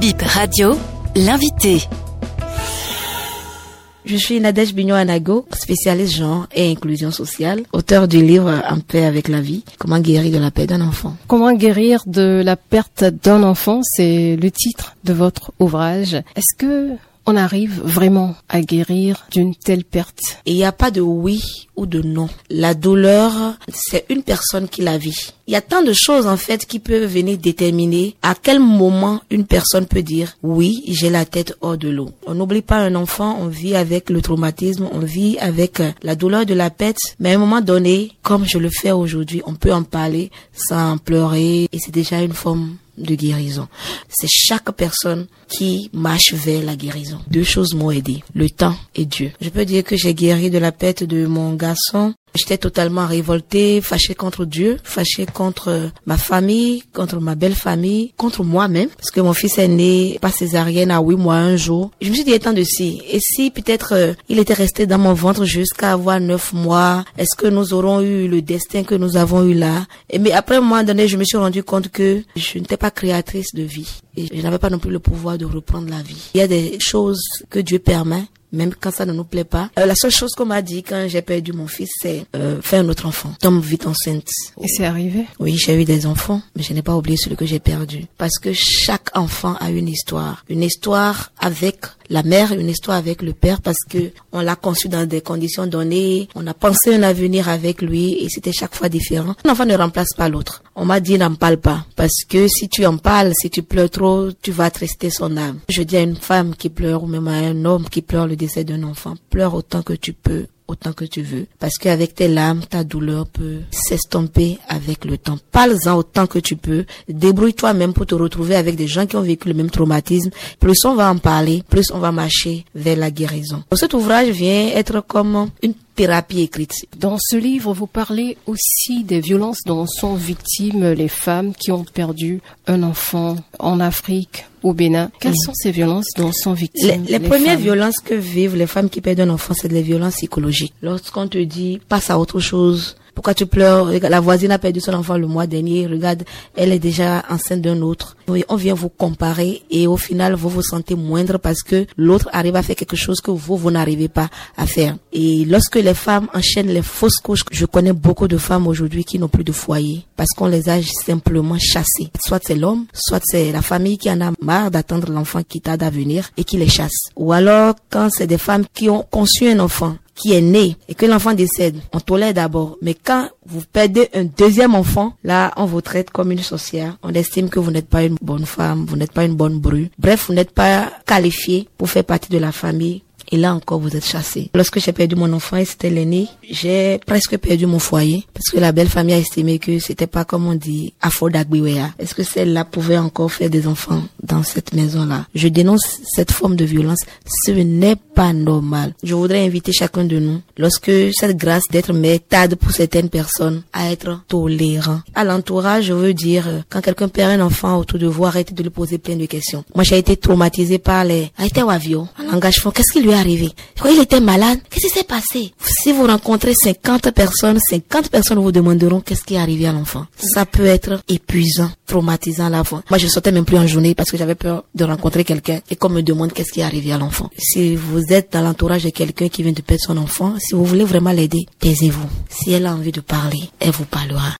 Bip Radio, l'invité. Je suis Nadège Bignon Anago, spécialiste genre et inclusion sociale, auteur du livre En paix avec la vie, comment guérir de la paix d'un enfant. Comment guérir de la perte d'un enfant, c'est le titre de votre ouvrage. Est-ce que on arrive vraiment à guérir d'une telle perte? Il n'y a pas de oui ou de non. La douleur, c'est une personne qui la vit. Il y a tant de choses en fait qui peuvent venir déterminer à quel moment une personne peut dire oui, j'ai la tête hors de l'eau. On n'oublie pas un enfant, on vit avec le traumatisme, on vit avec euh, la douleur de la pète, mais à un moment donné, comme je le fais aujourd'hui, on peut en parler sans pleurer et c'est déjà une forme de guérison. C'est chaque personne qui marche vers la guérison. Deux choses m'ont aidé, le temps et Dieu. Je peux dire que j'ai guéri de la pète de mon garçon J'étais totalement révoltée, fâchée contre Dieu, fâchée contre ma famille, contre ma belle famille, contre moi-même, parce que mon fils est né pas césarienne à huit mois un jour. Je me suis dit, étant de si, et si peut-être euh, il était resté dans mon ventre jusqu'à avoir neuf mois, est-ce que nous aurons eu le destin que nous avons eu là? Et Mais après un moment donné, je me suis rendu compte que je n'étais pas créatrice de vie. Et je n'avais pas non plus le pouvoir de reprendre la vie. Il y a des choses que Dieu permet même quand ça ne nous plaît pas. Euh, la seule chose qu'on m'a dit quand j'ai perdu mon fils, c'est euh, faire un autre enfant. Tombe vite enceinte. Et c'est arrivé? Oui, j'ai eu des enfants, mais je n'ai pas oublié celui que j'ai perdu. Parce que chaque enfant a une histoire. Une histoire avec la mère, une histoire avec le père, parce que on l'a conçu dans des conditions données. On a pensé un avenir avec lui et c'était chaque fois différent. Un enfant ne remplace pas l'autre. On m'a dit n'en parle pas. Parce que si tu en parles, si tu pleures trop, tu vas attrister son âme. Je dis à une femme qui pleure ou même à un homme qui pleure le décès d'un enfant, pleure autant que tu peux autant que tu veux. Parce qu'avec tes larmes, ta douleur peut s'estomper avec le temps. Parle-en autant que tu peux. Débrouille-toi même pour te retrouver avec des gens qui ont vécu le même traumatisme. Plus on va en parler, plus on va marcher vers la guérison. Cet ouvrage vient être comme une thérapie écrite. Dans ce livre, vous parlez aussi des violences dont sont victimes les femmes qui ont perdu un enfant en Afrique, au Bénin. Quelles sont ces violences dont sont victimes Les, les, premières violences que vivent les femmes qui perdent un enfant, c'est des violences psychologiques. Lorsqu'on te dit passe à autre chose, pourquoi tu pleures? La voisine a perdu son enfant le mois dernier. Regarde, elle est déjà enceinte d'un autre. On vient vous comparer et au final, vous vous sentez moindre parce que l'autre arrive à faire quelque chose que vous, vous n'arrivez pas à faire. Et lorsque les femmes enchaînent les fausses couches, je connais beaucoup de femmes aujourd'hui qui n'ont plus de foyer parce qu'on les a simplement chassées. Soit c'est l'homme, soit c'est la famille qui en a marre d'attendre l'enfant qui tarde à venir et qui les chasse. Ou alors quand c'est des femmes qui ont conçu un enfant qui est né et que l'enfant décède, on tolère d'abord. Mais quand vous perdez un deuxième enfant, là, on vous traite comme une sorcière. On estime que vous n'êtes pas une bonne femme, vous n'êtes pas une bonne bru. Bref, vous n'êtes pas qualifié pour faire partie de la famille et là encore, vous êtes chassé. Lorsque j'ai perdu mon enfant et c'était l'aîné, j'ai presque perdu mon foyer parce que la belle famille a estimé que c'était pas comme on dit Afodagbiwea. Est-ce que celle-là pouvait encore faire des enfants? Dans cette maison-là? Je dénonce cette forme de violence. Ce n'est pas normal. Je voudrais inviter chacun de nous, lorsque cette grâce d'être tarde pour certaines personnes, à être tolérant. À l'entourage, je veux dire, quand quelqu'un perd un enfant autour de vous, arrêtez de lui poser plein de questions. Moi, j'ai été traumatisée par les, été avion, en langage qu'est-ce qui lui a arrivé? Quand il était malade, qu'est-ce qui s'est passé? Si vous rencontrez 50 personnes, 50 personnes vous demanderont qu'est-ce qui est arrivé à l'enfant. Ça peut être épuisant, traumatisant à la fois. Moi, je sortais même plus en journée parce que j'avais peur de rencontrer quelqu'un et qu'on me demande qu'est-ce qui est arrivé à l'enfant. Si vous êtes dans l'entourage de quelqu'un qui vient de perdre son enfant, si vous voulez vraiment l'aider, taisez-vous. Si elle a envie de parler, elle vous parlera.